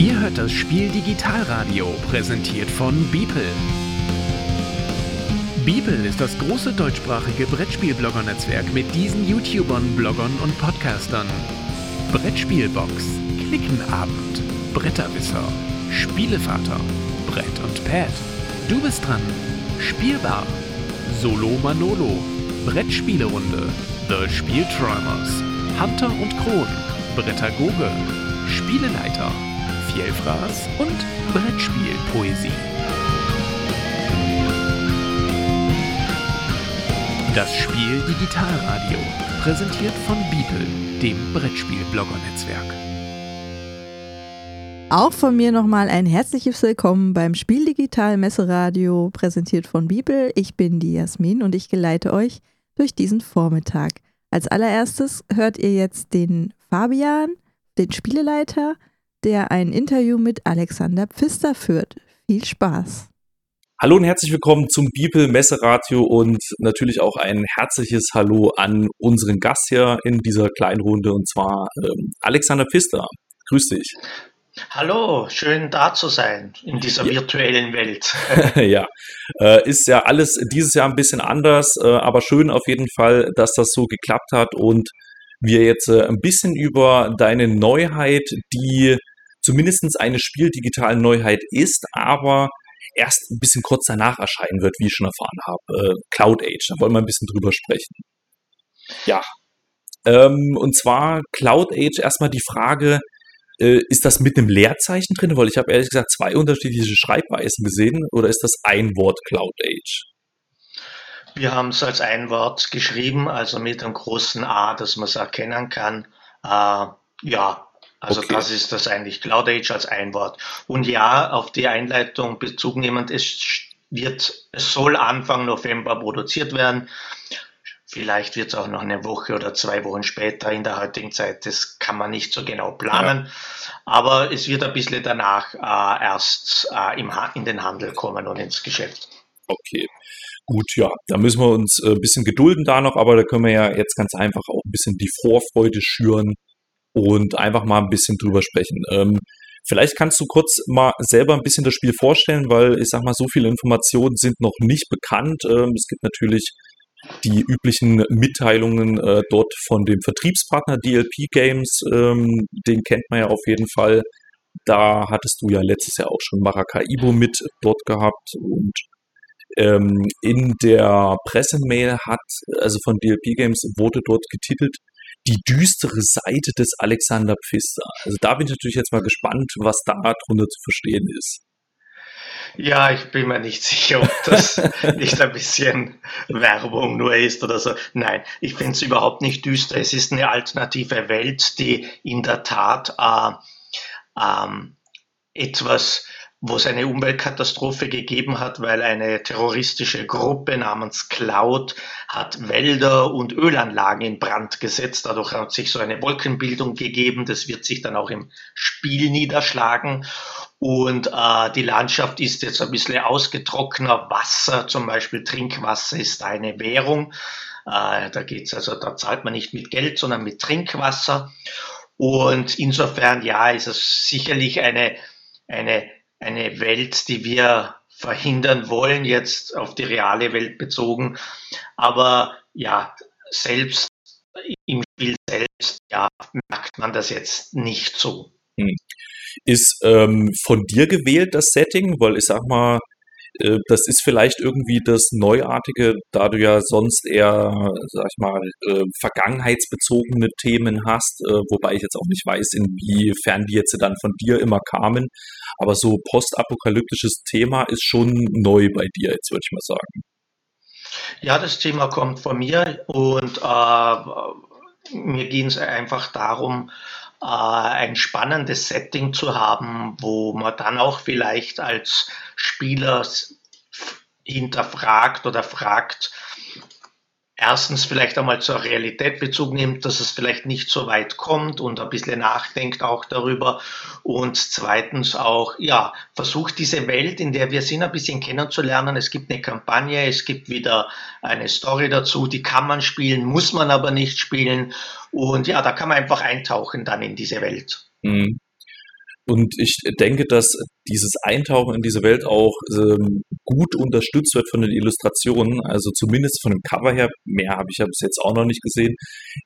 Ihr hört das Spiel Digitalradio, präsentiert von Beeple. Beeple ist das große deutschsprachige Brettspielblogger-Netzwerk mit diesen YouTubern, Bloggern und Podcastern. Brettspielbox, Klickenabend, Bretterwisser, Spielevater, Brett und Pad. Du bist dran. Spielbar. Solo Manolo. Brettspielerunde. The Spielträumers. Hunter und Kron. Brettagoge. Spieleleiter. Vielfraß und Brettspielpoesie. Das Spiel Digitalradio, präsentiert von Beeple, dem Brettspiel-Blogger-Netzwerk. Auch von mir nochmal ein herzliches Willkommen beim Spiel Digital Messeradio, präsentiert von Bibel. Ich bin die Jasmin und ich geleite euch durch diesen Vormittag. Als allererstes hört ihr jetzt den Fabian, den Spieleleiter, der ein Interview mit Alexander Pfister führt. Viel Spaß! Hallo und herzlich willkommen zum Bibel Messeradio und natürlich auch ein herzliches Hallo an unseren Gast hier in dieser kleinen Runde und zwar ähm, Alexander Pfister. Grüß dich. Hallo, schön da zu sein in dieser ja. virtuellen Welt. ja, äh, ist ja alles dieses Jahr ein bisschen anders, äh, aber schön auf jeden Fall, dass das so geklappt hat und wir jetzt äh, ein bisschen über deine Neuheit, die zumindest eine spieldigitale Neuheit ist, aber erst ein bisschen kurz danach erscheinen wird, wie ich schon erfahren habe. Äh, Cloud Age, da wollen wir ein bisschen drüber sprechen. Ja. Ähm, und zwar Cloud Age erstmal die Frage, äh, ist das mit einem Leerzeichen drin? Weil ich habe ehrlich gesagt zwei unterschiedliche Schreibweisen gesehen. Oder ist das ein Wort Cloud Age? Wir haben es als ein Wort geschrieben, also mit einem großen A, dass man es erkennen kann. Äh, ja, also okay. das ist das eigentlich, Cloud Age als ein Wort. Und ja, auf die Einleitung Bezug nehmend, es wird, es soll Anfang November produziert werden. Vielleicht wird es auch noch eine Woche oder zwei Wochen später in der heutigen Zeit. Das kann man nicht so genau planen. Ja. Aber es wird ein bisschen danach äh, erst äh, im in den Handel kommen und ins Geschäft. Okay. Gut, ja, da müssen wir uns äh, ein bisschen gedulden da noch, aber da können wir ja jetzt ganz einfach auch ein bisschen die Vorfreude schüren und einfach mal ein bisschen drüber sprechen. Ähm, vielleicht kannst du kurz mal selber ein bisschen das Spiel vorstellen, weil ich sag mal, so viele Informationen sind noch nicht bekannt. Ähm, es gibt natürlich die üblichen Mitteilungen äh, dort von dem Vertriebspartner DLP Games, ähm, den kennt man ja auf jeden Fall. Da hattest du ja letztes Jahr auch schon Maracaibo mit dort gehabt und ähm, in der Pressemail hat, also von DLP Games wurde dort getitelt, die düstere Seite des Alexander Pfister. Also da bin ich natürlich jetzt mal gespannt, was da drunter zu verstehen ist. Ja, ich bin mir nicht sicher, ob das nicht ein bisschen Werbung nur ist oder so. Nein, ich finde es überhaupt nicht düster. Es ist eine alternative Welt, die in der Tat äh, ähm, etwas wo es eine Umweltkatastrophe gegeben hat, weil eine terroristische Gruppe namens Cloud hat Wälder und Ölanlagen in Brand gesetzt. Dadurch hat sich so eine Wolkenbildung gegeben. Das wird sich dann auch im Spiel niederschlagen. Und äh, die Landschaft ist jetzt ein bisschen ausgetrockneter. Wasser, zum Beispiel Trinkwasser, ist eine Währung. Äh, da geht's also, da zahlt man nicht mit Geld, sondern mit Trinkwasser. Und insofern, ja, ist es sicherlich eine, eine eine Welt, die wir verhindern wollen, jetzt auf die reale Welt bezogen. Aber ja, selbst im Spiel selbst, ja, merkt man das jetzt nicht so. Hm. Ist ähm, von dir gewählt das Setting? Weil ich sag mal, das ist vielleicht irgendwie das Neuartige, da du ja sonst eher, sag ich mal, äh, vergangenheitsbezogene Themen hast, äh, wobei ich jetzt auch nicht weiß, inwiefern die jetzt dann von dir immer kamen. Aber so postapokalyptisches Thema ist schon neu bei dir, jetzt würde ich mal sagen. Ja, das Thema kommt von mir und äh, mir ging es einfach darum, äh, ein spannendes Setting zu haben, wo man dann auch vielleicht als Spieler hinterfragt oder fragt, erstens vielleicht einmal zur Realität Bezug nimmt, dass es vielleicht nicht so weit kommt und ein bisschen nachdenkt auch darüber und zweitens auch, ja, versucht diese Welt, in der wir sind, ein bisschen kennenzulernen. Es gibt eine Kampagne, es gibt wieder eine Story dazu, die kann man spielen, muss man aber nicht spielen und ja, da kann man einfach eintauchen dann in diese Welt. Mhm. und ich denke, dass dieses Eintauchen in diese Welt auch ähm, gut unterstützt wird von den Illustrationen. Also zumindest von dem Cover her, mehr habe ich ja bis jetzt auch noch nicht gesehen,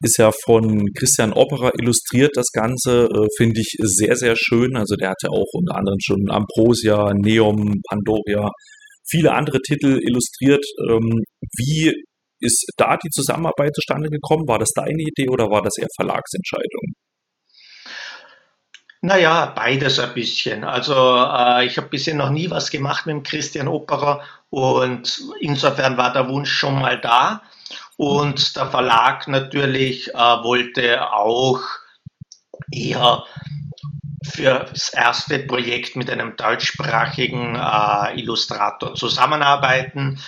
ist ja von Christian Opera illustriert das Ganze. Äh, Finde ich sehr, sehr schön. Also der hatte auch unter anderem schon Ambrosia, Neum, Pandoria, viele andere Titel illustriert. Ähm, wie ist da die Zusammenarbeit zustande gekommen? War das deine Idee oder war das eher Verlagsentscheidung? Naja, beides ein bisschen. Also äh, ich habe bisher noch nie was gemacht mit dem Christian Operer und insofern war der Wunsch schon mal da. Und der Verlag natürlich äh, wollte auch eher für das erste Projekt mit einem deutschsprachigen äh, Illustrator zusammenarbeiten.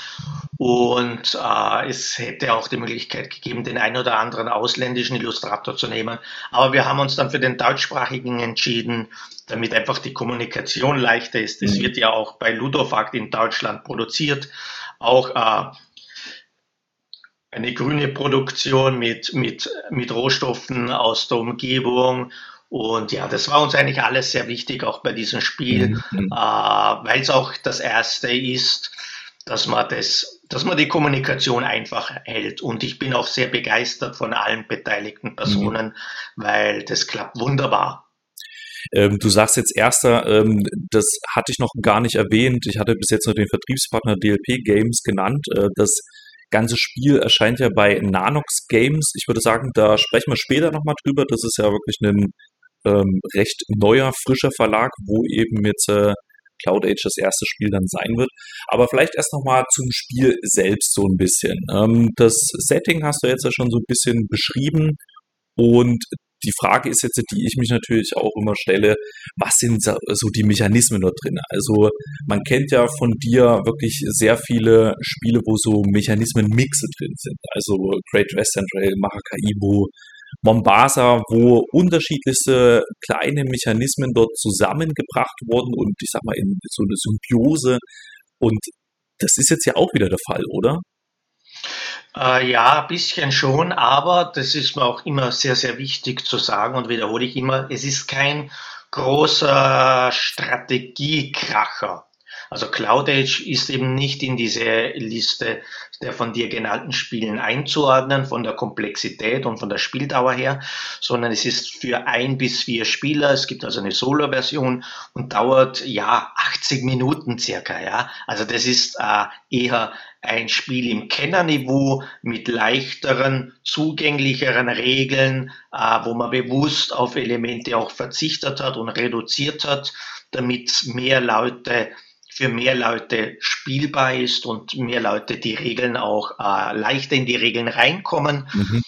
Und äh, es hätte auch die Möglichkeit gegeben, den einen oder anderen ausländischen Illustrator zu nehmen. Aber wir haben uns dann für den deutschsprachigen entschieden, damit einfach die Kommunikation leichter ist. Es mhm. wird ja auch bei Ludofakt in Deutschland produziert. Auch äh, eine grüne Produktion mit, mit, mit Rohstoffen aus der Umgebung. Und ja, das war uns eigentlich alles sehr wichtig, auch bei diesem Spiel, mhm. mhm. äh, weil es auch das erste ist, dass man das, dass man die Kommunikation einfach hält. Und ich bin auch sehr begeistert von allen beteiligten mhm. Personen, mhm. weil das klappt wunderbar. Ähm, du sagst jetzt erster, ähm, das hatte ich noch gar nicht erwähnt. Ich hatte bis jetzt nur den Vertriebspartner DLP Games genannt. Äh, das ganze Spiel erscheint ja bei Nanox Games. Ich würde sagen, da sprechen wir später nochmal drüber. Das ist ja wirklich ein ähm, recht neuer, frischer Verlag, wo eben jetzt äh, Cloud Age das erste Spiel dann sein wird. Aber vielleicht erst nochmal zum Spiel selbst so ein bisschen. Ähm, das Setting hast du jetzt ja schon so ein bisschen beschrieben und die Frage ist jetzt, die ich mich natürlich auch immer stelle, was sind so die Mechanismen dort drin? Also man kennt ja von dir wirklich sehr viele Spiele, wo so Mechanismen-Mixe drin sind. Also Great Western Trail, Maracaibo, Mombasa, wo unterschiedlichste kleine Mechanismen dort zusammengebracht wurden und ich sag mal in so eine Symbiose. Und das ist jetzt ja auch wieder der Fall, oder? Äh, ja, ein bisschen schon, aber das ist mir auch immer sehr, sehr wichtig zu sagen und wiederhole ich immer, es ist kein großer Strategiekracher. Also Cloud Age ist eben nicht in diese Liste der von dir genannten Spielen einzuordnen, von der Komplexität und von der Spieldauer her, sondern es ist für ein bis vier Spieler. Es gibt also eine Solo-Version und dauert ja 80 Minuten circa. Ja, also das ist äh, eher ein Spiel im Kennerniveau mit leichteren, zugänglicheren Regeln, äh, wo man bewusst auf Elemente auch verzichtet hat und reduziert hat, damit mehr Leute für mehr Leute spielbar ist und mehr Leute die Regeln auch äh, leichter in die Regeln reinkommen. Mhm.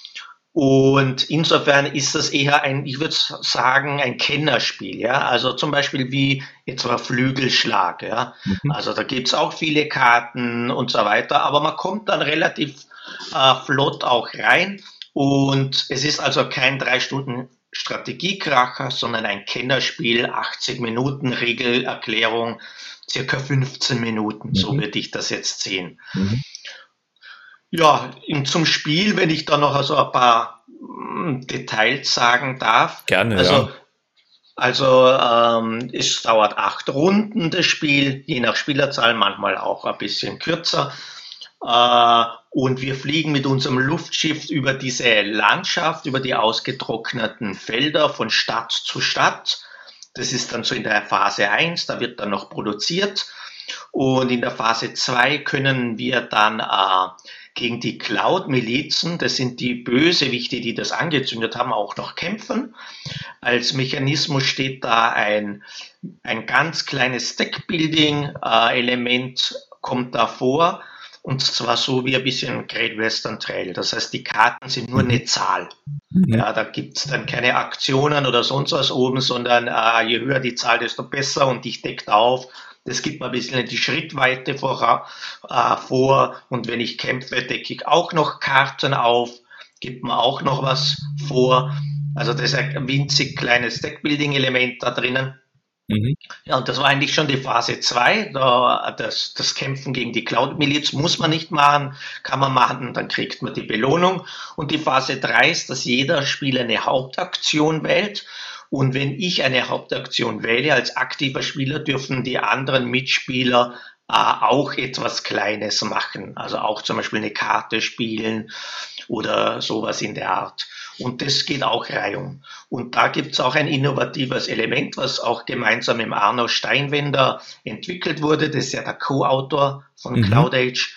Und insofern ist das eher ein, ich würde sagen, ein Kennerspiel, ja. Also zum Beispiel wie etwa Flügelschlag, ja. Mhm. Also da gibt's auch viele Karten und so weiter, aber man kommt dann relativ äh, flott auch rein. Und es ist also kein drei Stunden Strategiekracher, sondern ein Kennerspiel, 80 Minuten Regelerklärung, circa 15 Minuten, mhm. so würde ich das jetzt sehen. Mhm. Ja, zum Spiel, wenn ich da noch also ein paar hm, Details sagen darf. Gerne, also, ja. Also ähm, es dauert acht Runden das Spiel, je nach Spielerzahl, manchmal auch ein bisschen kürzer. Äh, und wir fliegen mit unserem Luftschiff über diese Landschaft, über die ausgetrockneten Felder von Stadt zu Stadt. Das ist dann so in der Phase 1, da wird dann noch produziert. Und in der Phase 2 können wir dann äh, gegen die Cloud-Milizen, das sind die Bösewichte, die das angezündet haben, auch noch kämpfen. Als Mechanismus steht da ein, ein ganz kleines Deckbuilding-Element, äh, kommt da vor und zwar so wie ein bisschen Great Western Trail. Das heißt, die Karten sind nur eine Zahl. Mhm. Ja, da gibt es dann keine Aktionen oder sonst was oben, sondern äh, je höher die Zahl, desto besser und ich decke auf. Das gibt mir ein bisschen die Schrittweite vor, äh, vor. Und wenn ich kämpfe, decke ich auch noch Karten auf, gibt mir auch noch was vor. Also das ist ein winzig kleines Deckbuilding-Element da drinnen. Mhm. Ja, und das war eigentlich schon die Phase 2. Das, das Kämpfen gegen die Cloud-Miliz muss man nicht machen, kann man machen, dann kriegt man die Belohnung. Und die Phase 3 ist, dass jeder Spieler eine Hauptaktion wählt Und wenn ich eine Hauptaktion wähle als aktiver Spieler, dürfen die anderen Mitspieler auch etwas Kleines machen. Also auch zum Beispiel eine Karte spielen oder sowas in der Art. Und das geht auch reihum. Und da gibt es auch ein innovatives Element, was auch gemeinsam im Arno Steinwender entwickelt wurde. Das ist ja der Co-Autor von mhm. Cloud Age.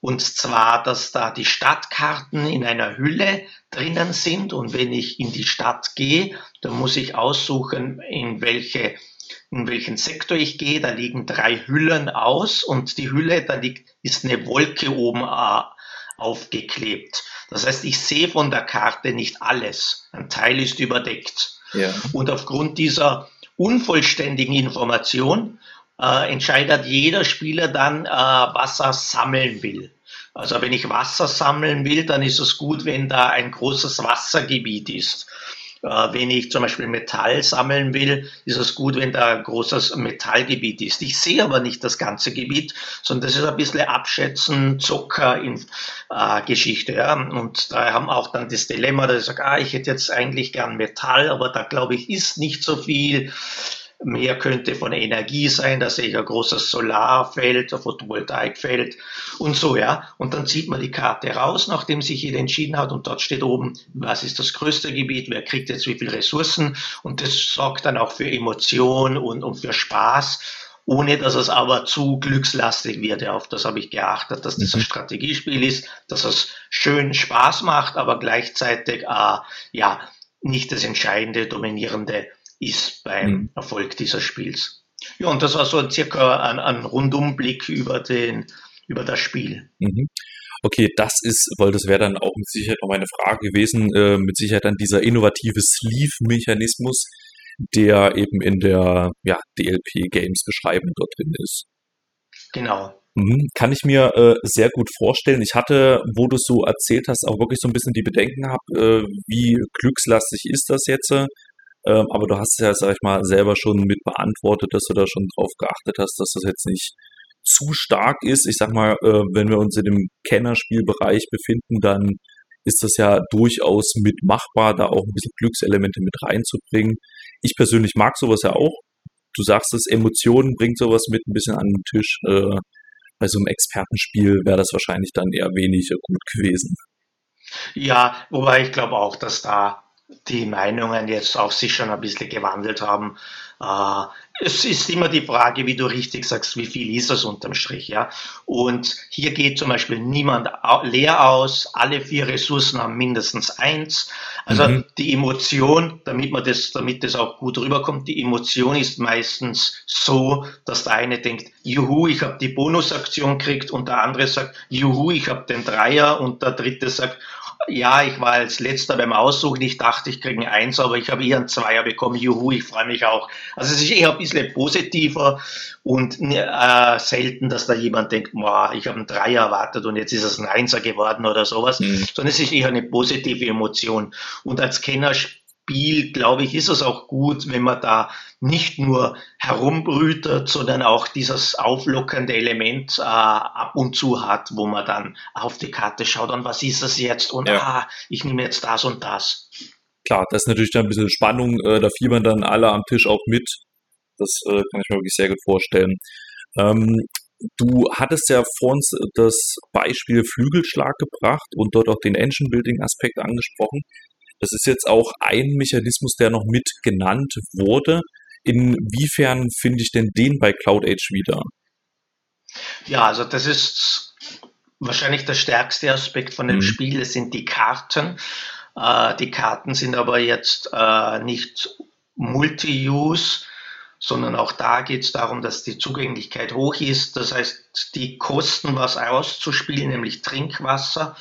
Und zwar, dass da die Stadtkarten in einer Hülle drinnen sind. Und wenn ich in die Stadt gehe, dann muss ich aussuchen, in welche in welchen Sektor ich gehe. Da liegen drei Hüllen aus und die Hülle, da liegt, ist eine Wolke oben äh, aufgeklebt. Das heißt, ich sehe von der Karte nicht alles. Ein Teil ist überdeckt. Ja. Und aufgrund dieser unvollständigen Information äh, entscheidet jeder Spieler dann, äh, was er sammeln will. Also wenn ich Wasser sammeln will, dann ist es gut, wenn da ein großes Wassergebiet ist. Äh, wenn ich zum Beispiel Metall sammeln will, ist es gut, wenn da ein großes Metallgebiet ist. Ich sehe aber nicht das ganze Gebiet, sondern das ist ein bisschen Abschätzen, Zucker in äh, Geschichte. Ja. Und da haben auch dann das Dilemma, dass ich sage, ah, ich hätte jetzt eigentlich gern Metall, aber da glaube ich, ist nicht so viel. Mehr könnte von Energie sein, da sehe ich ein großes Solarfeld, ein Photovoltaikfeld und so, ja. Und dann zieht man die Karte raus, nachdem sich jeder entschieden hat und dort steht oben, was ist das größte Gebiet, wer kriegt jetzt wie viele Ressourcen und das sorgt dann auch für Emotion und, und für Spaß ohne dass es aber zu glückslastig wird. Ja, auf das habe ich geachtet, dass das ein mhm. Strategiespiel ist, dass es schön Spaß macht, aber gleichzeitig äh, ja nicht das entscheidende, dominierende ist beim mhm. Erfolg dieses Spiels. Ja, und das war so circa ein, ein Rundumblick über, den, über das Spiel. Mhm. Okay, das ist, weil das wäre dann auch mit Sicherheit noch meine Frage gewesen, äh, mit Sicherheit dann dieser innovative Sleeve-Mechanismus, der eben in der ja, DLP-Games-Beschreibung dort drin ist. Genau. Mhm, kann ich mir äh, sehr gut vorstellen. Ich hatte, wo du so erzählt hast, auch wirklich so ein bisschen die Bedenken gehabt, äh, wie glückslastig ist das jetzt? Ähm, aber du hast es ja, sag ich mal, selber schon mit beantwortet, dass du da schon drauf geachtet hast, dass das jetzt nicht zu stark ist. Ich sag mal, äh, wenn wir uns in dem Kennerspielbereich befinden, dann ist das ja durchaus mit machbar, da auch ein bisschen Glückselemente mit reinzubringen. Ich persönlich mag sowas ja auch. Du sagst es, Emotionen bringt sowas mit ein bisschen an den Tisch. Äh, bei so einem Expertenspiel wäre das wahrscheinlich dann eher weniger gut gewesen. Ja, wobei ich glaube auch, dass da die Meinungen jetzt auch sich schon ein bisschen gewandelt haben. Äh, es ist immer die Frage, wie du richtig sagst, wie viel ist es unterm Strich, ja. Und hier geht zum Beispiel niemand leer aus. Alle vier Ressourcen haben mindestens eins. Also mhm. die Emotion, damit man das, damit das auch gut rüberkommt, die Emotion ist meistens so, dass der eine denkt, juhu, ich habe die Bonusaktion gekriegt und der andere sagt, juhu, ich habe den Dreier und der dritte sagt, ja, ich war als letzter beim Aussuchen. Ich dachte, ich kriege ein Eins, aber ich habe eher ein Zweier bekommen. Juhu, ich freue mich auch. Also es ist eher ein bisschen positiver und äh, selten, dass da jemand denkt, boah, ich habe einen Dreier erwartet und jetzt ist es ein Einser geworden oder sowas, mhm. sondern es ist eher eine positive Emotion. Und als Kenner Spiel, glaube ich, ist es auch gut, wenn man da nicht nur herumbrütet, sondern auch dieses auflockernde Element äh, ab und zu hat, wo man dann auf die Karte schaut und was ist das jetzt und ja. ah, ich nehme jetzt das und das. Klar, das ist natürlich dann ein bisschen Spannung, äh, da fiebern dann alle am Tisch auch mit. Das äh, kann ich mir wirklich sehr gut vorstellen. Ähm, Du hattest ja vor uns das Beispiel Flügelschlag gebracht und dort auch den Engine-Building-Aspekt angesprochen. Das ist jetzt auch ein Mechanismus, der noch mit genannt wurde. Inwiefern finde ich denn den bei Cloud Age wieder? Ja, also das ist wahrscheinlich der stärkste Aspekt von dem mhm. Spiel. Es sind die Karten. Äh, die Karten sind aber jetzt äh, nicht Multi-Use, sondern auch da geht es darum, dass die Zugänglichkeit hoch ist. Das heißt, die kosten was auszuspielen, nämlich Trinkwasser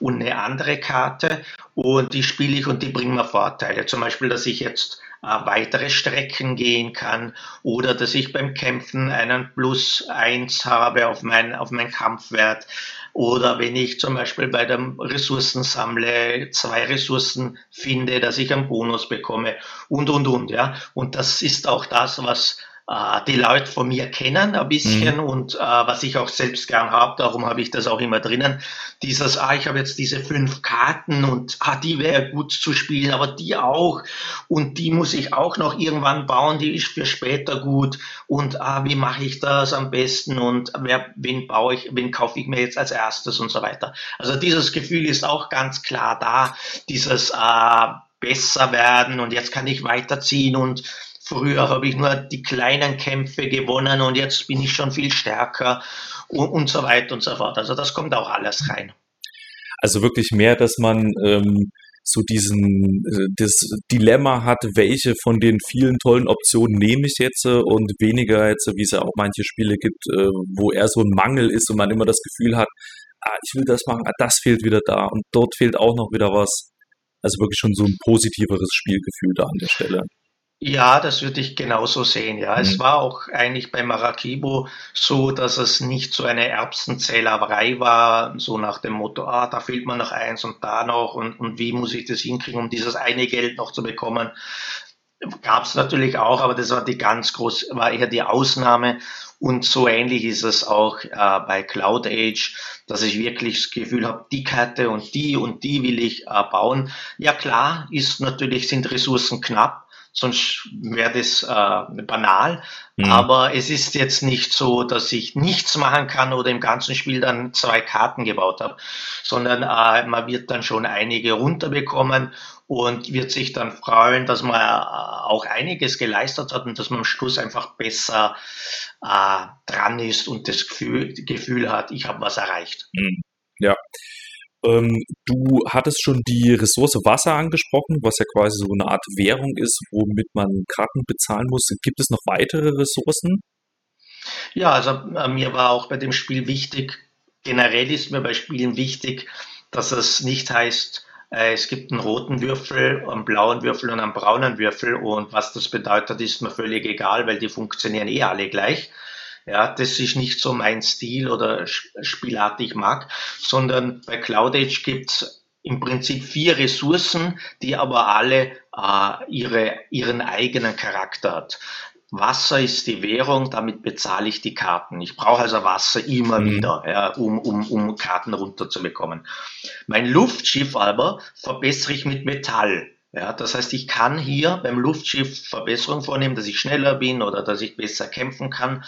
und eine andere Karte und die spiele ich und die bringen mir Vorteile. Zum Beispiel, dass ich jetzt weitere Strecken gehen kann oder dass ich beim Kämpfen einen Plus eins habe auf mein, auf mein Kampfwert. Oder wenn ich zum Beispiel bei dem Ressourcensammle zwei Ressourcen finde, dass ich einen Bonus bekomme und, und, und, ja. Und das ist auch das, was äh, die Leute von mir kennen ein bisschen mhm. und äh, was ich auch selbst gern habe, darum habe ich das auch immer drinnen. Dieses, ah, ich habe jetzt diese fünf Karten und ah, die wäre gut zu spielen, aber die auch und die muss ich auch noch irgendwann bauen, die ist für später gut und ah, wie mache ich das am besten und wer, wen baue ich, wen kaufe ich mir jetzt als erstes und so weiter. Also dieses Gefühl ist auch ganz klar da, dieses äh, besser werden und jetzt kann ich weiterziehen und Früher habe ich nur die kleinen Kämpfe gewonnen und jetzt bin ich schon viel stärker und, und so weiter und so fort. Also das kommt auch alles rein. Also wirklich mehr, dass man ähm, so diesen äh, das Dilemma hat, welche von den vielen tollen Optionen nehme ich jetzt äh, und weniger jetzt, wie es ja auch manche Spiele gibt, äh, wo eher so ein Mangel ist und man immer das Gefühl hat, ah, ich will das machen, ah, das fehlt wieder da und dort fehlt auch noch wieder was. Also wirklich schon so ein positiveres Spielgefühl da an der Stelle. Ja, das würde ich genauso sehen. Ja, mhm. es war auch eigentlich bei Maracaibo so, dass es nicht so eine Erbsenzählerei war, so nach dem Motto, ah, da fehlt mir noch eins und da noch und, und wie muss ich das hinkriegen, um dieses eine Geld noch zu bekommen. Gab es natürlich auch, aber das war die ganz groß, war eher die Ausnahme. Und so ähnlich ist es auch äh, bei Cloud Age, dass ich wirklich das Gefühl habe, die Karte und die und die will ich äh, bauen. Ja klar, ist natürlich sind Ressourcen knapp sonst wäre das äh, banal. Mhm. Aber es ist jetzt nicht so, dass ich nichts machen kann oder im ganzen Spiel dann zwei Karten gebaut habe, sondern äh, man wird dann schon einige runterbekommen und wird sich dann freuen, dass man äh, auch einiges geleistet hat und dass man am Schluss einfach besser äh, dran ist und das Gefühl, Gefühl hat, ich habe was erreicht. Mhm. Ja, du hattest schon die Ressource Wasser angesprochen, was ja quasi so eine Art Währung ist, womit man Karten bezahlen muss. Gibt es noch weitere Ressourcen? Ja, also äh, mir war auch bei dem Spiel wichtig, generell ist mir bei Spielen wichtig, dass es nicht heißt, äh, es gibt einen roten Würfel, einen blauen Würfel und einen braunen Würfel und was das bedeutet, ist mir völlig egal, weil die funktionieren eh alle gleich, ja, das ist nicht so mein Stil oder Spielart, die ich mag, sondern bei Cloud Age gibt's im Prinzip vier Ressourcen, die aber alle äh, ihre, ihren eigenen Charakter hat. Wasser ist die Währung, damit bezahle ich die Karten. Ich brauche also Wasser immer mhm. wieder, ja, um, um, um Karten runterzubekommen. Mein Luftschiff aber verbessere ich mit Metall. Ja, das heißt, ich kann hier beim Luftschiff Verbesserungen vornehmen, dass ich schneller bin oder dass ich besser kämpfen kann.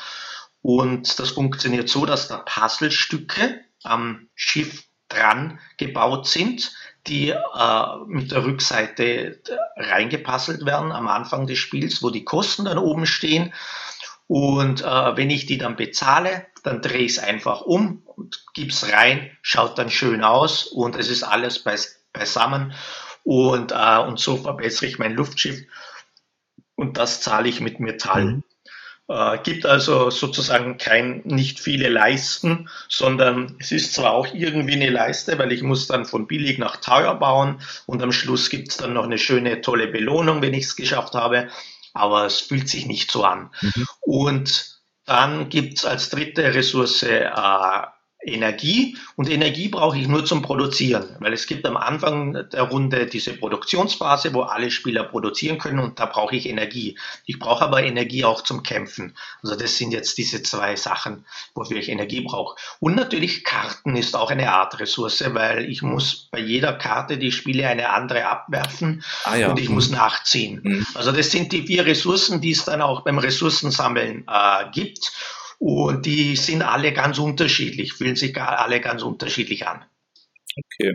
Und das funktioniert so, dass da Puzzlestücke am Schiff dran gebaut sind, die äh, mit der Rückseite reingepuzzelt werden am Anfang des Spiels, wo die Kosten dann oben stehen. Und äh, wenn ich die dann bezahle, dann drehe ich es einfach um und gebe es rein, schaut dann schön aus und es ist alles beis beisammen. Und, äh, und so verbessere ich mein Luftschiff und das zahle ich mit Metall. Mhm. Äh, gibt also sozusagen kein, nicht viele Leisten, sondern es ist zwar auch irgendwie eine Leiste, weil ich muss dann von billig nach teuer bauen und am Schluss gibt es dann noch eine schöne, tolle Belohnung, wenn ich es geschafft habe, aber es fühlt sich nicht so an. Mhm. Und dann gibt es als dritte Ressource äh, Energie und Energie brauche ich nur zum Produzieren, weil es gibt am Anfang der Runde diese Produktionsphase, wo alle Spieler produzieren können und da brauche ich Energie. Ich brauche aber Energie auch zum Kämpfen. Also das sind jetzt diese zwei Sachen, wofür ich Energie brauche. Und natürlich Karten ist auch eine Art Ressource, weil ich muss bei jeder Karte, die ich spiele, eine andere abwerfen ah, ja. und ich muss nachziehen. Mhm. Also das sind die vier Ressourcen, die es dann auch beim Ressourcensammeln äh, gibt. Und die sind alle ganz unterschiedlich, fühlen sich alle ganz unterschiedlich an. Okay.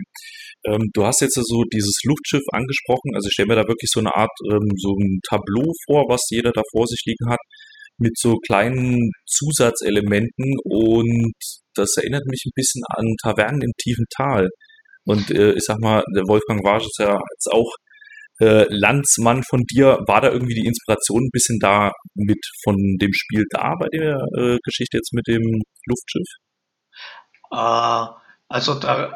Ähm, du hast jetzt so dieses Luftschiff angesprochen. Also ich stelle mir da wirklich so eine Art, ähm, so ein Tableau vor, was jeder da vor sich liegen hat, mit so kleinen Zusatzelementen und das erinnert mich ein bisschen an Tavernen im tiefen Tal. Und äh, ich sag mal, der Wolfgang Warsch ist ja jetzt auch äh, Landsmann von dir, war da irgendwie die Inspiration ein bisschen da mit von dem Spiel da bei der äh, Geschichte jetzt mit dem Luftschiff? Äh, also da,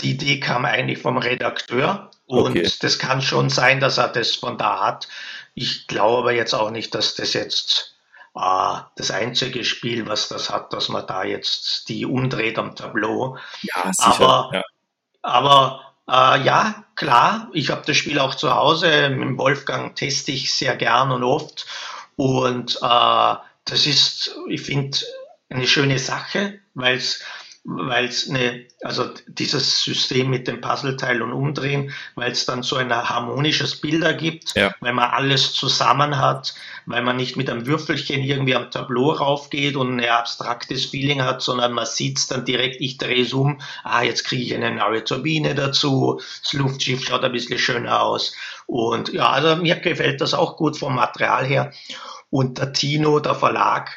die Idee kam eigentlich vom Redakteur und okay. das kann schon sein, dass er das von da hat. Ich glaube aber jetzt auch nicht, dass das jetzt äh, das einzige Spiel, was das hat, dass man da jetzt die umdreht am Tableau. Ja, sicher. Aber, ja. aber äh, ja, klar, ich habe das Spiel auch zu Hause. Mit Wolfgang teste ich sehr gern und oft. Und äh, das ist, ich finde, eine schöne Sache, weil es weil es eine, also dieses System mit dem Puzzleteil und Umdrehen, weil es dann so ein harmonisches Bild ergibt, ja. weil man alles zusammen hat, weil man nicht mit einem Würfelchen irgendwie am Tableau raufgeht und ein abstraktes Feeling hat, sondern man sieht es dann direkt, ich drehe es um, ah, jetzt kriege ich eine neue Turbine dazu, das Luftschiff schaut ein bisschen schöner aus. Und ja, also mir gefällt das auch gut vom Material her. Und der Tino, der Verlag,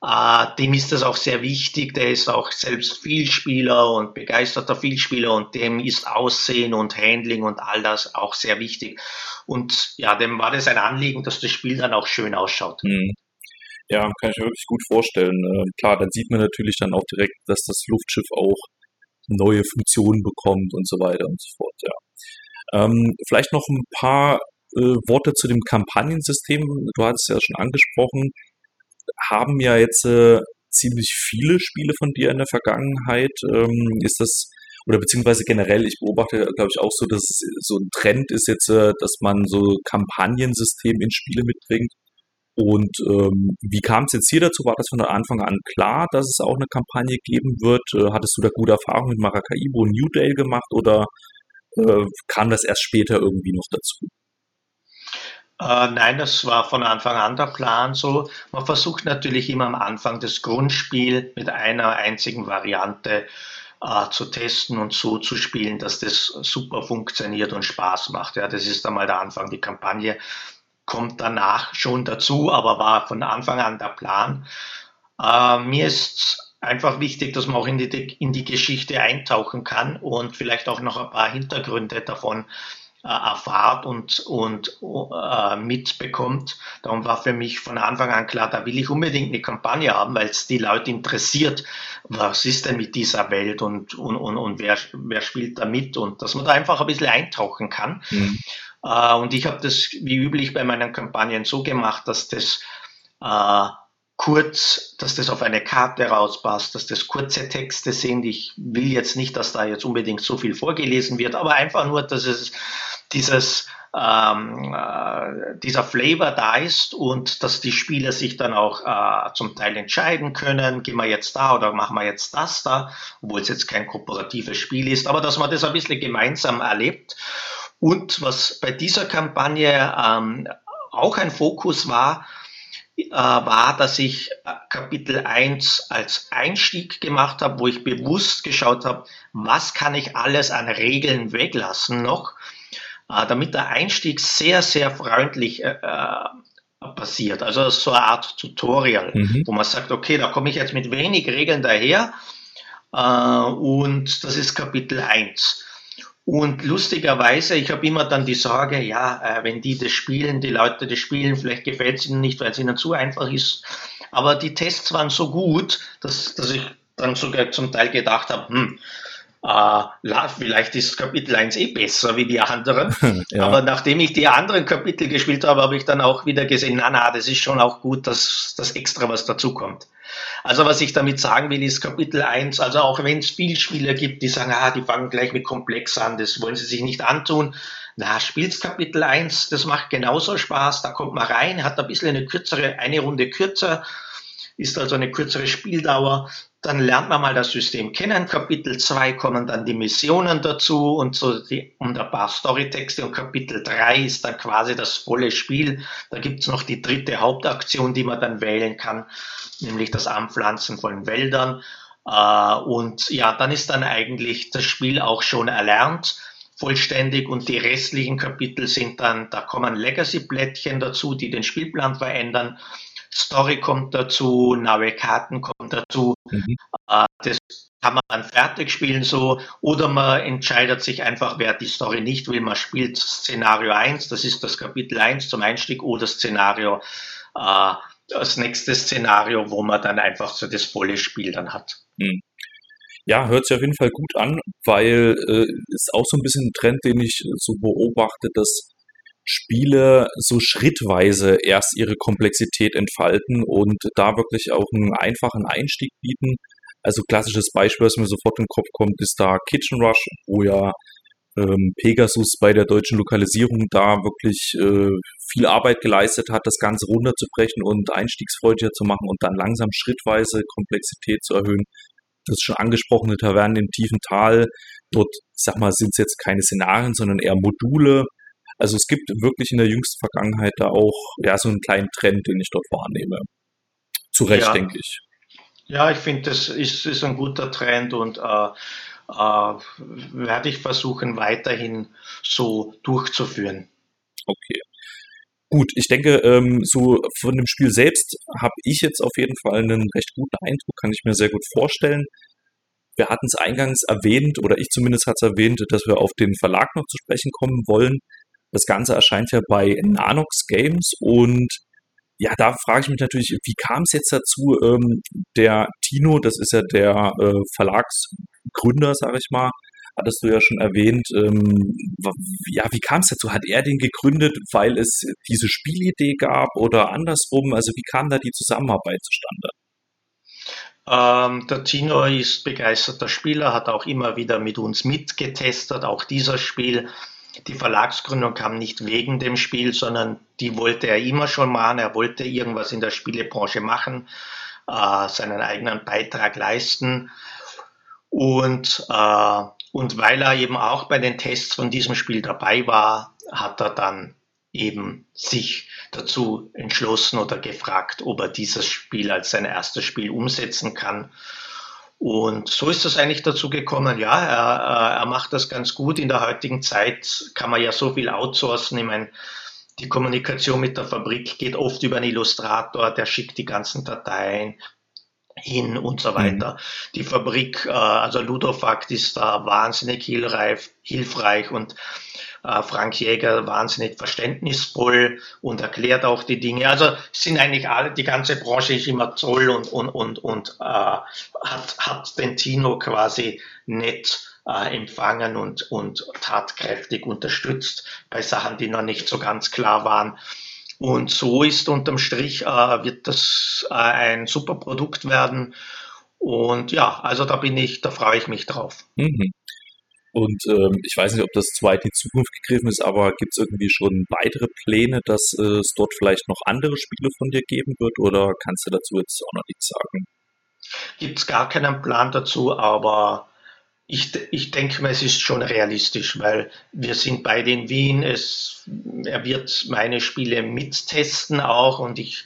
äh, dem ist das auch sehr wichtig. Der ist auch selbst Vielspieler und begeisterter Vielspieler und dem ist Aussehen und Handling und all das auch sehr wichtig. Und ja, dem war das ein Anliegen, dass das Spiel dann auch schön ausschaut. Mhm. Ja, kann ich mir wirklich gut vorstellen. Äh, klar, dann sieht man natürlich dann auch direkt, dass das Luftschiff auch neue Funktionen bekommt und so weiter und so fort, ja. Ähm, vielleicht noch ein paar äh, Worte zu dem Kampagnensystem. Du hattest es ja schon angesprochen haben ja jetzt äh, ziemlich viele Spiele von dir in der Vergangenheit. Ähm, ist das, oder beziehungsweise generell, ich beobachte, glaube ich, auch so, dass so ein Trend ist jetzt, äh, dass man so Kampagnensystem in Spiele mitbringt. Und ähm, wie kam es jetzt hier dazu? War das von Anfang an klar, dass es auch eine Kampagne geben wird? Äh, hattest du da gute Erfahrungen mit Maracaibo und New Dale gemacht oder äh, kam das erst später irgendwie noch dazu? Äh, nein, das war von Anfang an der Plan so. Man versucht natürlich immer am Anfang das Grundspiel mit einer einzigen Variante äh, zu testen und so zu spielen, dass das super funktioniert und Spaß macht. Ja, das ist einmal der Anfang. Die Kampagne kommt danach schon dazu, aber war von Anfang an der Plan. Äh, mir ist einfach wichtig, dass man auch in die, in die Geschichte eintauchen kann und vielleicht auch noch ein paar Hintergründe davon äh, erfahrt und, und äh, mitbekommt. Darum war für mich von Anfang an klar, da will ich unbedingt eine Kampagne haben, weil es die Leute interessiert, was ist denn mit dieser Welt und, und, und, und wer, wer spielt da mit und dass man da einfach ein bisschen eintauchen kann. Mhm. Äh, und ich habe das wie üblich bei meinen Kampagnen so gemacht, dass das äh, kurz, dass das auf eine Karte rauspasst, dass das kurze Texte sind. Ich will jetzt nicht, dass da jetzt unbedingt so viel vorgelesen wird, aber einfach nur, dass es dieses ähm, äh, dieser Flavor da ist und dass die Spieler sich dann auch äh, zum Teil entscheiden können, gehen wir jetzt da oder machen wir jetzt das da, obwohl es jetzt kein kooperatives Spiel ist, aber dass man das ein bisschen gemeinsam erlebt. Und was bei dieser Kampagne ähm, auch ein Fokus war, war, dass ich äh, Kapitel 1 als Einstieg gemacht habe, wo ich bewusst geschaut habe, was kann ich alles an Regeln weglassen noch, äh, damit der Einstieg sehr, sehr freundlich äh, passiert. Also so eine Art Tutorial, mhm. wo man sagt, okay, da komme ich jetzt mit wenig Regeln daher äh, und das ist Kapitel 1. Und lustigerweise, ich habe immer dann die Sorge, ja, äh, wenn die das spielen, die Leute das spielen, vielleicht gefällt es ihnen nicht, weil es ihnen zu einfach ist. Aber die Tests waren so gut, dass, dass ich dann sogar zum Teil gedacht habe, hm, äh, vielleicht ist Kapitel 1 eh besser wie die anderen. ja. Aber nachdem ich die anderen Kapitel gespielt habe, habe ich dann auch wieder gesehen, na, na, das ist schon auch gut, dass das extra was dazukommt. Also was ich damit sagen will, ist Kapitel 1, also auch wenn es viel Spieler gibt, die sagen, ah, die fangen gleich mit Komplex an, das wollen sie sich nicht antun. Na, spielst Kapitel 1, das macht genauso Spaß, da kommt man rein, hat ein bisschen eine kürzere, eine Runde kürzer, ist also eine kürzere Spieldauer. Dann lernt man mal das System kennen. Kapitel 2 kommen dann die Missionen dazu und so die, und ein paar Storytexte. Und Kapitel 3 ist dann quasi das volle Spiel. Da gibt's noch die dritte Hauptaktion, die man dann wählen kann nämlich das Anpflanzen von Wäldern. Äh, und ja, dann ist dann eigentlich das Spiel auch schon erlernt vollständig und die restlichen Kapitel sind dann, da kommen Legacy-Plättchen dazu, die den Spielplan verändern. Story kommt dazu, neue Karten kommen dazu. Mhm. Äh, das kann man dann fertig spielen so oder man entscheidet sich einfach, wer die Story nicht will. Man spielt Szenario 1, das ist das Kapitel 1 zum Einstieg oder Szenario äh, das nächste Szenario, wo man dann einfach so das volle Spiel dann hat. Hm. Ja, hört sich auf jeden Fall gut an, weil äh, ist auch so ein bisschen ein Trend, den ich so beobachte, dass Spiele so schrittweise erst ihre Komplexität entfalten und da wirklich auch einen einfachen Einstieg bieten. Also klassisches Beispiel, was mir sofort in den Kopf kommt, ist da Kitchen Rush, wo ja ähm, Pegasus bei der deutschen Lokalisierung da wirklich äh, viel Arbeit geleistet hat, das Ganze runterzubrechen und einstiegsfreudiger zu machen und dann langsam schrittweise Komplexität zu erhöhen. Das schon angesprochene Tavernen im tiefen Tal. Dort, sag mal, sind es jetzt keine Szenarien, sondern eher Module. Also es gibt wirklich in der jüngsten Vergangenheit da auch ja so einen kleinen Trend, den ich dort wahrnehme. Zu Recht, ja. denke ich. Ja, ich finde, das ist, ist ein guter Trend und äh, äh, werde ich versuchen, weiterhin so durchzuführen. Okay. Gut, ich denke, ähm, so von dem Spiel selbst habe ich jetzt auf jeden Fall einen recht guten Eindruck, kann ich mir sehr gut vorstellen. Wir hatten es eingangs erwähnt, oder ich zumindest hatte es erwähnt, dass wir auf den Verlag noch zu sprechen kommen wollen. Das Ganze erscheint ja bei Nanox Games und ja, da frage ich mich natürlich, wie kam es jetzt dazu? Ähm, der Tino, das ist ja der äh, Verlagsgründer, sage ich mal, hattest du ja schon erwähnt. Ähm, ja, wie kam es dazu? Hat er den gegründet, weil es diese Spielidee gab oder andersrum? Also wie kam da die Zusammenarbeit zustande? Ähm, der Tino ist begeisterter Spieler, hat auch immer wieder mit uns mitgetestet, auch dieser Spiel. Die Verlagsgründung kam nicht wegen dem Spiel, sondern die wollte er immer schon machen. Er wollte irgendwas in der Spielebranche machen, äh, seinen eigenen Beitrag leisten. Und, äh, und weil er eben auch bei den Tests von diesem Spiel dabei war, hat er dann eben sich dazu entschlossen oder gefragt, ob er dieses Spiel als sein erstes Spiel umsetzen kann. Und so ist es eigentlich dazu gekommen. Ja, er, er macht das ganz gut. In der heutigen Zeit kann man ja so viel outsourcen. Ich meine, die Kommunikation mit der Fabrik geht oft über einen Illustrator, der schickt die ganzen Dateien hin und so weiter. Mhm. Die Fabrik, äh, also Ludofakt ist da wahnsinnig hilfreich, und äh, Frank Jäger wahnsinnig verständnisvoll und erklärt auch die Dinge. Also sind eigentlich alle, die ganze Branche ist immer toll und, und, und, und äh, hat, hat den Tino quasi nett äh, empfangen und, und tatkräftig unterstützt bei Sachen, die noch nicht so ganz klar waren. Und so ist unterm Strich, äh, wird das äh, ein super Produkt werden. Und ja, also da bin ich, da freue ich mich drauf. Mhm. Und ähm, ich weiß nicht, ob das zu weit in die Zukunft gegriffen ist, aber gibt es irgendwie schon weitere Pläne, dass äh, es dort vielleicht noch andere Spiele von dir geben wird oder kannst du dazu jetzt auch noch nichts sagen? Gibt es gar keinen Plan dazu, aber ich, ich denke mal, es ist schon realistisch, weil wir sind beide in Wien. Es, er wird meine Spiele mittesten auch und ich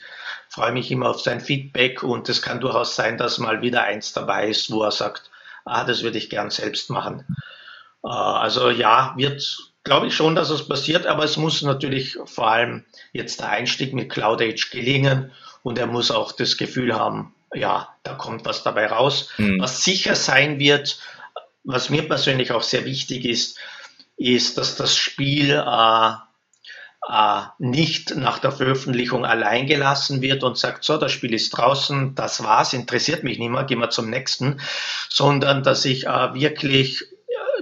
freue mich immer auf sein Feedback und es kann durchaus sein, dass mal wieder eins dabei ist, wo er sagt, ah, das würde ich gern selbst machen. Äh, also ja, wird, glaube ich schon, dass es passiert, aber es muss natürlich vor allem jetzt der Einstieg mit Cloud Age gelingen und er muss auch das Gefühl haben, ja, da kommt was dabei raus. Mhm. Was sicher sein wird, was mir persönlich auch sehr wichtig ist, ist, dass das Spiel äh, äh, nicht nach der Veröffentlichung allein gelassen wird und sagt, so, das Spiel ist draußen, das war's, interessiert mich nicht mehr, gehen wir zum nächsten, sondern dass ich äh, wirklich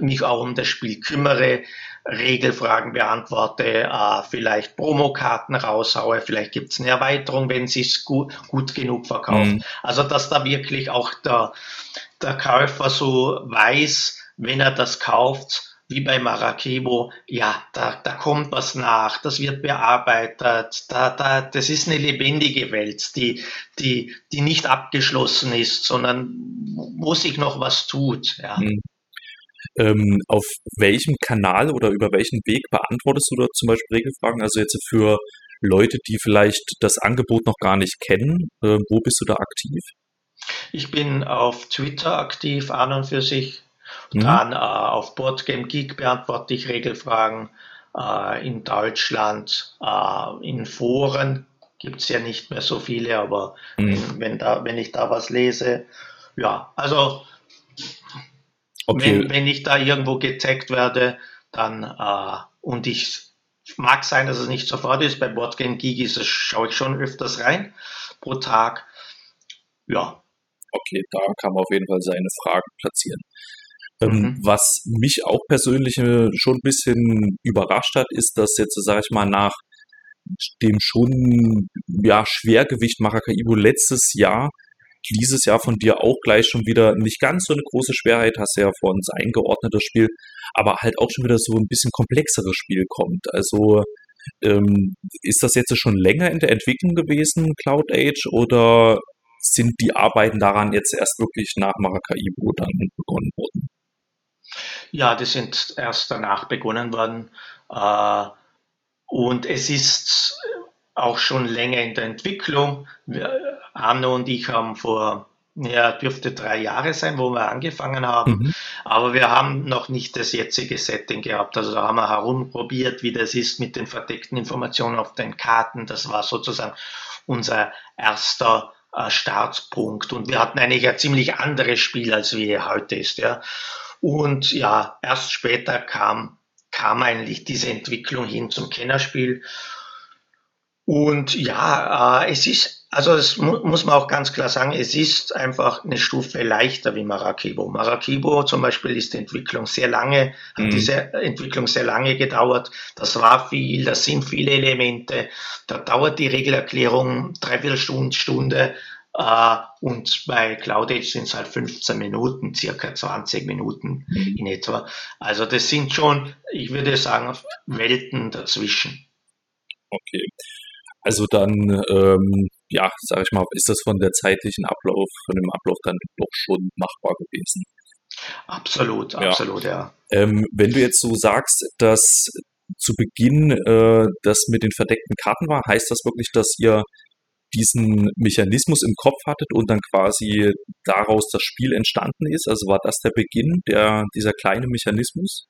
mich auch um das Spiel kümmere, Regelfragen beantworte, äh, vielleicht Promokarten raushaue, vielleicht gibt es eine Erweiterung, wenn sie es gut, gut genug verkauft. Mhm. Also dass da wirklich auch der, der Käufer so weiß, wenn er das kauft, wie bei Maracaibo, ja, da, da kommt was nach, das wird bearbeitet, da, da, das ist eine lebendige Welt, die, die, die nicht abgeschlossen ist, sondern wo sich noch was tut. Ja. Mhm. Ähm, auf welchem Kanal oder über welchen Weg beantwortest du da zum Beispiel Regelfragen? Also jetzt für Leute, die vielleicht das Angebot noch gar nicht kennen, äh, wo bist du da aktiv? Ich bin auf Twitter aktiv an und für sich. Mhm. Dann äh, auf Boardgame Geek beantworte ich Regelfragen. Äh, in Deutschland, äh, in Foren gibt es ja nicht mehr so viele, aber mhm. wenn, wenn, da, wenn ich da was lese, ja, also Okay. Wenn, wenn ich da irgendwo getaggt werde, dann äh, und ich mag sein, dass es nicht sofort ist. Bei Boardgame Geek ist es, schaue ich schon öfters rein pro Tag. Ja. Okay, da kann man auf jeden Fall seine Fragen platzieren. Ähm, mhm. Was mich auch persönlich äh, schon ein bisschen überrascht hat, ist, dass jetzt, sage ich mal, nach dem schon ja, Schwergewicht Maracaibo letztes Jahr dieses Jahr von dir auch gleich schon wieder nicht ganz so eine große Schwerheit, hast ja vor uns eingeordnet, das Spiel, aber halt auch schon wieder so ein bisschen komplexeres Spiel kommt. Also ähm, ist das jetzt schon länger in der Entwicklung gewesen, Cloud Age, oder sind die Arbeiten daran jetzt erst wirklich nach Maracaibo dann begonnen worden? Ja, die sind erst danach begonnen worden. Äh, und es ist auch schon länger in der Entwicklung. Arno und ich haben vor, ja, dürfte drei Jahre sein, wo wir angefangen haben. Mhm. Aber wir haben noch nicht das jetzige Setting gehabt. Also da haben wir herumprobiert, wie das ist mit den verdeckten Informationen auf den Karten. Das war sozusagen unser erster äh, Startpunkt. Und wir hatten eigentlich ein ziemlich anderes Spiel, als wie heute ist. Ja. Und ja, erst später kam, kam eigentlich diese Entwicklung hin zum Kennerspiel. Und ja, äh, es ist, also mu muss man auch ganz klar sagen, es ist einfach eine Stufe leichter wie Maracaibo. Maracaibo zum Beispiel ist die Entwicklung sehr lange, hat mhm. diese Entwicklung sehr lange gedauert. Das war viel, das sind viele Elemente. Da dauert die Regelerklärung dreiviertel Stunde, Stunde. Uh, und bei CloudEdge sind es halt 15 Minuten, circa 20 Minuten mhm. in etwa. Also das sind schon, ich würde sagen, Welten dazwischen. Okay. Also dann, ähm, ja, sage ich mal, ist das von der zeitlichen Ablauf, von dem Ablauf dann doch schon machbar gewesen. Absolut, absolut, ja. ja. Ähm, wenn du jetzt so sagst, dass zu Beginn äh, das mit den verdeckten Karten war, heißt das wirklich, dass ihr diesen Mechanismus im Kopf hattet und dann quasi daraus das Spiel entstanden ist? Also war das der Beginn, der, dieser kleine Mechanismus?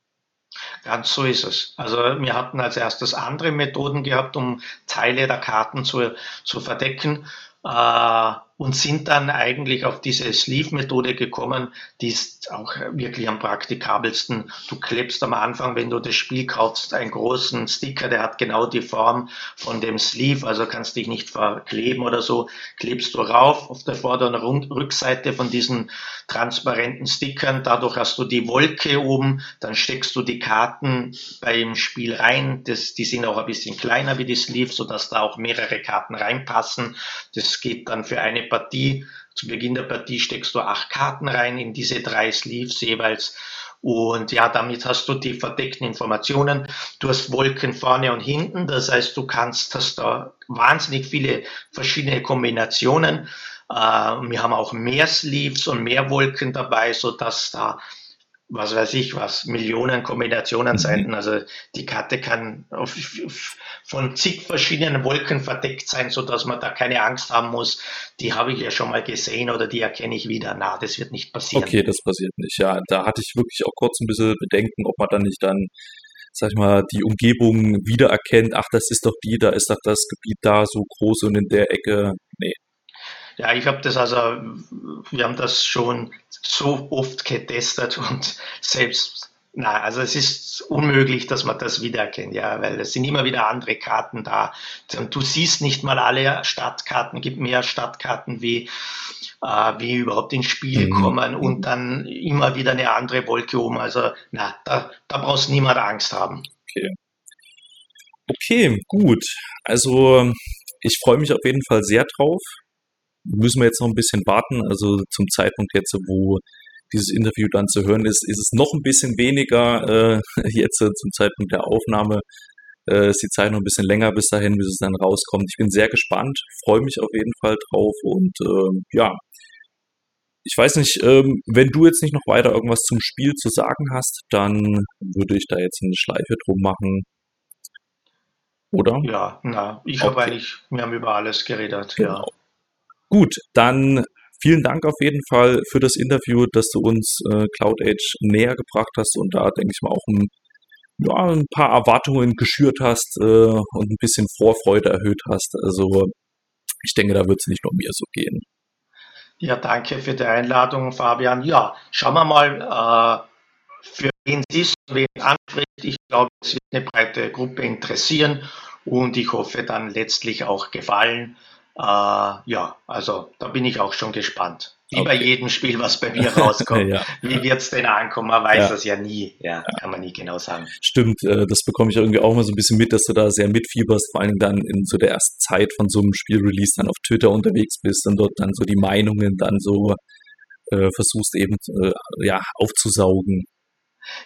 Ganz so ist es. Also wir hatten als erstes andere Methoden gehabt, um Teile der Karten zu, zu verdecken. Äh, und sind dann eigentlich auf diese Sleeve-Methode gekommen, die ist auch wirklich am praktikabelsten. Du klebst am Anfang, wenn du das Spiel kaufst, einen großen Sticker, der hat genau die Form von dem Sleeve, also kannst dich nicht verkleben oder so, klebst du rauf auf der Vorder- und Rückseite von diesen transparenten Stickern. Dadurch hast du die Wolke oben, dann steckst du die Karten beim Spiel rein. Das, die sind auch ein bisschen kleiner wie die Sleeve, sodass da auch mehrere Karten reinpassen. Das geht dann für eine Partie, zu Beginn der Partie steckst du acht Karten rein in diese drei Sleeves jeweils. Und ja, damit hast du die verdeckten Informationen. Du hast Wolken vorne und hinten. Das heißt, du kannst, hast da wahnsinnig viele verschiedene Kombinationen. Äh, wir haben auch mehr Sleeves und mehr Wolken dabei, so dass da was weiß ich was, Millionen Kombinationen sein. Mhm. Also die Karte kann auf, von zig verschiedenen Wolken verdeckt sein, so dass man da keine Angst haben muss. Die habe ich ja schon mal gesehen oder die erkenne ich wieder. Na, das wird nicht passieren. Okay, das passiert nicht. Ja, da hatte ich wirklich auch kurz ein bisschen Bedenken, ob man dann nicht dann sag ich mal, die Umgebung wiedererkennt, ach, das ist doch die, da ist doch das Gebiet da so groß und in der Ecke. Nee, ja, ich habe das also, wir haben das schon so oft getestet und selbst, na, also es ist unmöglich, dass man das wiedererkennt, ja, weil es sind immer wieder andere Karten da. Du siehst nicht mal alle Stadtkarten, gibt mehr Stadtkarten wie, äh, wie überhaupt ins Spiel mhm. kommen und dann immer wieder eine andere Wolke oben. Also, na, da, da brauchst niemand Angst haben. Okay. Okay, gut. Also, ich freue mich auf jeden Fall sehr drauf müssen wir jetzt noch ein bisschen warten. Also zum Zeitpunkt jetzt, wo dieses Interview dann zu hören ist, ist es noch ein bisschen weniger äh, jetzt äh, zum Zeitpunkt der Aufnahme. Äh, ist die Zeit noch ein bisschen länger bis dahin, bis es dann rauskommt. Ich bin sehr gespannt, freue mich auf jeden Fall drauf und äh, ja, ich weiß nicht, ähm, wenn du jetzt nicht noch weiter irgendwas zum Spiel zu sagen hast, dann würde ich da jetzt eine Schleife drum machen. Oder? Ja, na, ich okay. habe eigentlich, wir haben über alles geredet, genau. ja. Gut, dann vielen Dank auf jeden Fall für das Interview, dass du uns äh, Cloud Age näher gebracht hast und da, denke ich mal, auch ein, ja, ein paar Erwartungen geschürt hast äh, und ein bisschen Vorfreude erhöht hast. Also ich denke, da wird es nicht nur mir so gehen. Ja, danke für die Einladung, Fabian. Ja, schauen wir mal, äh, für wen es ist, wen anspricht. Ich glaube, es wird eine breite Gruppe interessieren und ich hoffe dann letztlich auch gefallen. Äh, ja, also da bin ich auch schon gespannt. Wie okay. bei jedem Spiel, was bei mir rauskommt. ja. Wie wird es denn ankommen? Man weiß ja. das ja nie. Ja, kann man nie genau sagen. Stimmt, äh, das bekomme ich irgendwie auch mal so ein bisschen mit, dass du da sehr mitfieberst, vor allem dann in so der ersten Zeit von so einem Spielrelease dann auf Twitter unterwegs bist und dort dann so die Meinungen dann so äh, versuchst eben äh, ja aufzusaugen.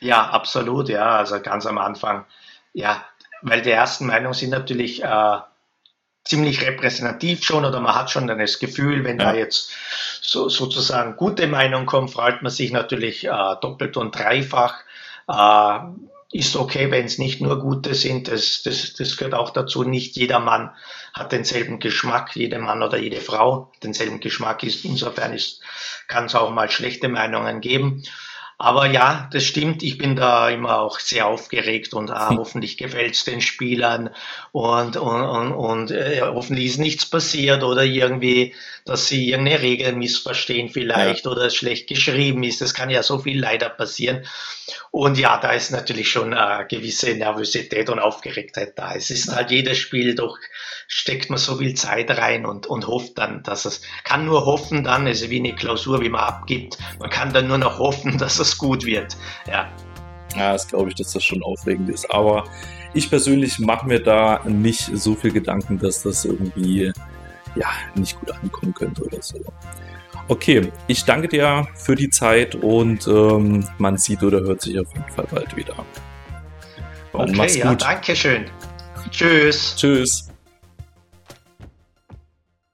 Ja, absolut, ja. Also ganz am Anfang, ja, weil die ersten Meinungen sind natürlich äh, ziemlich repräsentativ schon oder man hat schon dann das Gefühl, wenn ja. da jetzt so, sozusagen gute Meinung kommt, freut man sich natürlich äh, doppelt und dreifach. Äh, ist okay, wenn es nicht nur gute sind, das, das, das gehört auch dazu. Nicht jeder Mann hat denselben Geschmack, jeder Mann oder jede Frau denselben Geschmack ist. Insofern kann es auch mal schlechte Meinungen geben. Aber ja, das stimmt. Ich bin da immer auch sehr aufgeregt und ah, hm. hoffentlich gefällt es den Spielern und, und, und, und äh, hoffentlich ist nichts passiert oder irgendwie, dass sie irgendeine Regel missverstehen vielleicht ja. oder schlecht geschrieben ist. Das kann ja so viel leider passieren. Und ja, da ist natürlich schon eine gewisse Nervosität und Aufgeregtheit da. Es ist halt jedes Spiel, doch steckt man so viel Zeit rein und, und hofft dann, dass es, kann nur hoffen dann, also wie eine Klausur, wie man abgibt, man kann dann nur noch hoffen, dass es gut wird. Ja. Ja, das glaube ich, dass das schon aufregend ist. Aber ich persönlich mache mir da nicht so viel Gedanken, dass das irgendwie ja, nicht gut ankommen könnte oder so. Okay, ich danke dir für die Zeit und ähm, man sieht oder hört sich auf jeden Fall bald wieder. Und okay, ja, gut. danke schön. Tschüss. Tschüss.